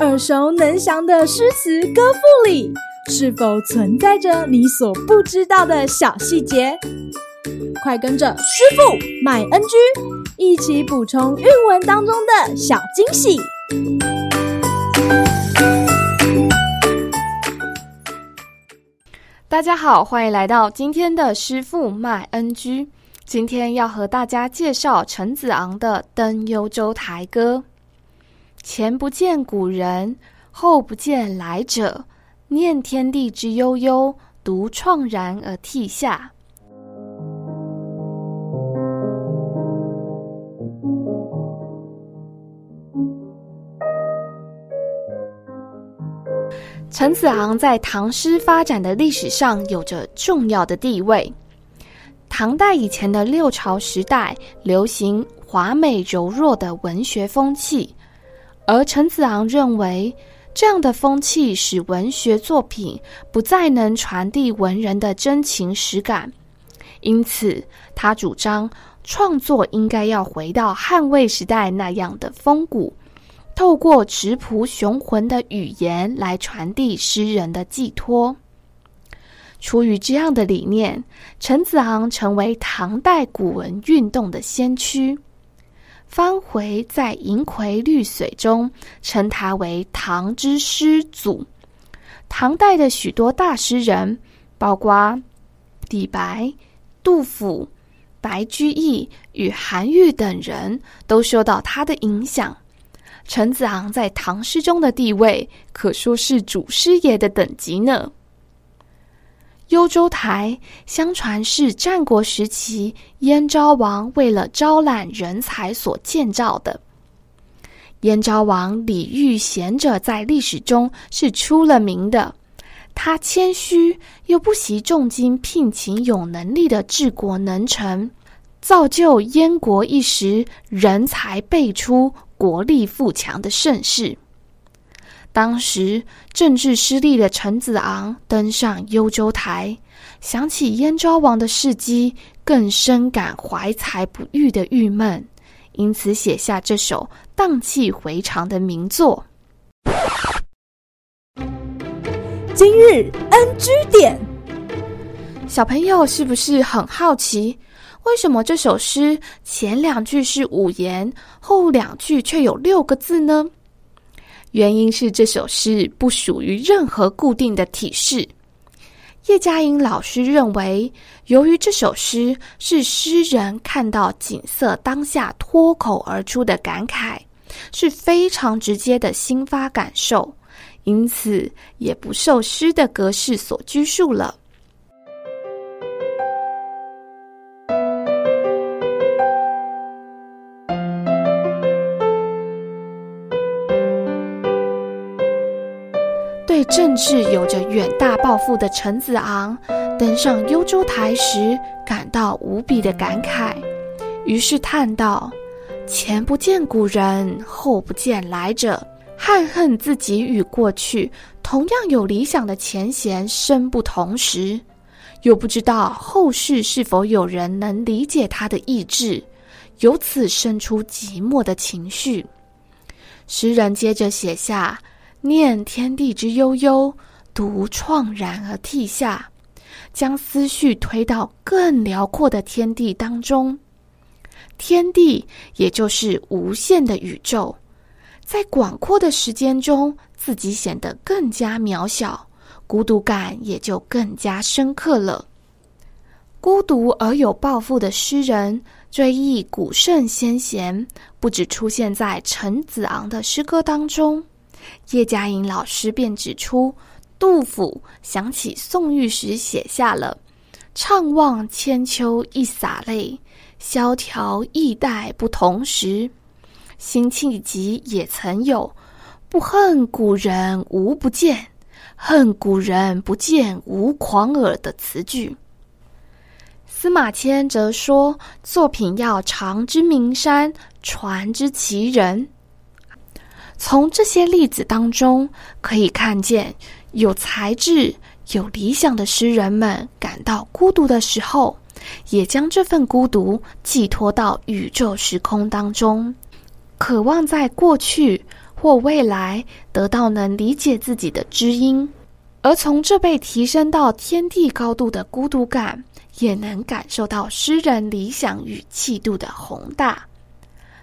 耳熟能详的诗词歌赋里，是否存在着你所不知道的小细节？快跟着师傅麦恩居一起补充韵文当中的小惊喜！大家好，欢迎来到今天的师傅麦恩居。今天要和大家介绍陈子昂的《登幽州台歌》。前不见古人，后不见来者。念天地之悠悠，独怆然而涕下。陈子昂在唐诗发展的历史上有着重要的地位。唐代以前的六朝时代，流行华美柔弱的文学风气。而陈子昂认为，这样的风气使文学作品不再能传递文人的真情实感，因此他主张创作应该要回到汉魏时代那样的风骨，透过质朴雄浑的语言来传递诗人的寄托。出于这样的理念，陈子昂成为唐代古文运动的先驱。方回在《银葵绿水》中称他为“唐之诗祖”。唐代的许多大诗人，包括李白、杜甫、白居易与韩愈等人，都受到他的影响。陈子昂在唐诗中的地位，可说是祖师爷的等级呢。幽州台相传是战国时期燕昭王为了招揽人才所建造的。燕昭王李遇贤者在历史中是出了名的，他谦虚又不惜重金聘请有能力的治国能臣，造就燕国一时人才辈出、国力富强的盛世。当时政治失利的陈子昂登上幽州台，想起燕昭王的事迹，更深感怀才不遇的郁闷，因此写下这首荡气回肠的名作。今日 NG 点，小朋友是不是很好奇，为什么这首诗前两句是五言，后两句却有六个字呢？原因是这首诗不属于任何固定的体式。叶嘉莹老师认为，由于这首诗是诗人看到景色当下脱口而出的感慨，是非常直接的心发感受，因此也不受诗的格式所拘束了。对政治有着远大抱负的陈子昂，登上幽州台时，感到无比的感慨，于是叹道：“前不见古人，后不见来者，憾恨自己与过去同样有理想的前贤生不同时，又不知道后世是否有人能理解他的意志，由此生出寂寞的情绪。”诗人接着写下。念天地之悠悠，独怆然而涕下，将思绪推到更辽阔的天地当中。天地也就是无限的宇宙，在广阔的时间中，自己显得更加渺小，孤独感也就更加深刻了。孤独而有抱负的诗人，追忆古圣先贤，不止出现在陈子昂的诗歌当中。叶嘉莹老师便指出，杜甫想起宋玉时写下了“怅望千秋一洒泪，萧条易代不同时”，辛弃疾也曾有“不恨古人无不见，恨古人不见吾狂耳”的词句。司马迁则说，作品要长之名山，传之其人。从这些例子当中，可以看见有才智、有理想的诗人们感到孤独的时候，也将这份孤独寄托到宇宙时空当中，渴望在过去或未来得到能理解自己的知音，而从这被提升到天地高度的孤独感，也能感受到诗人理想与气度的宏大。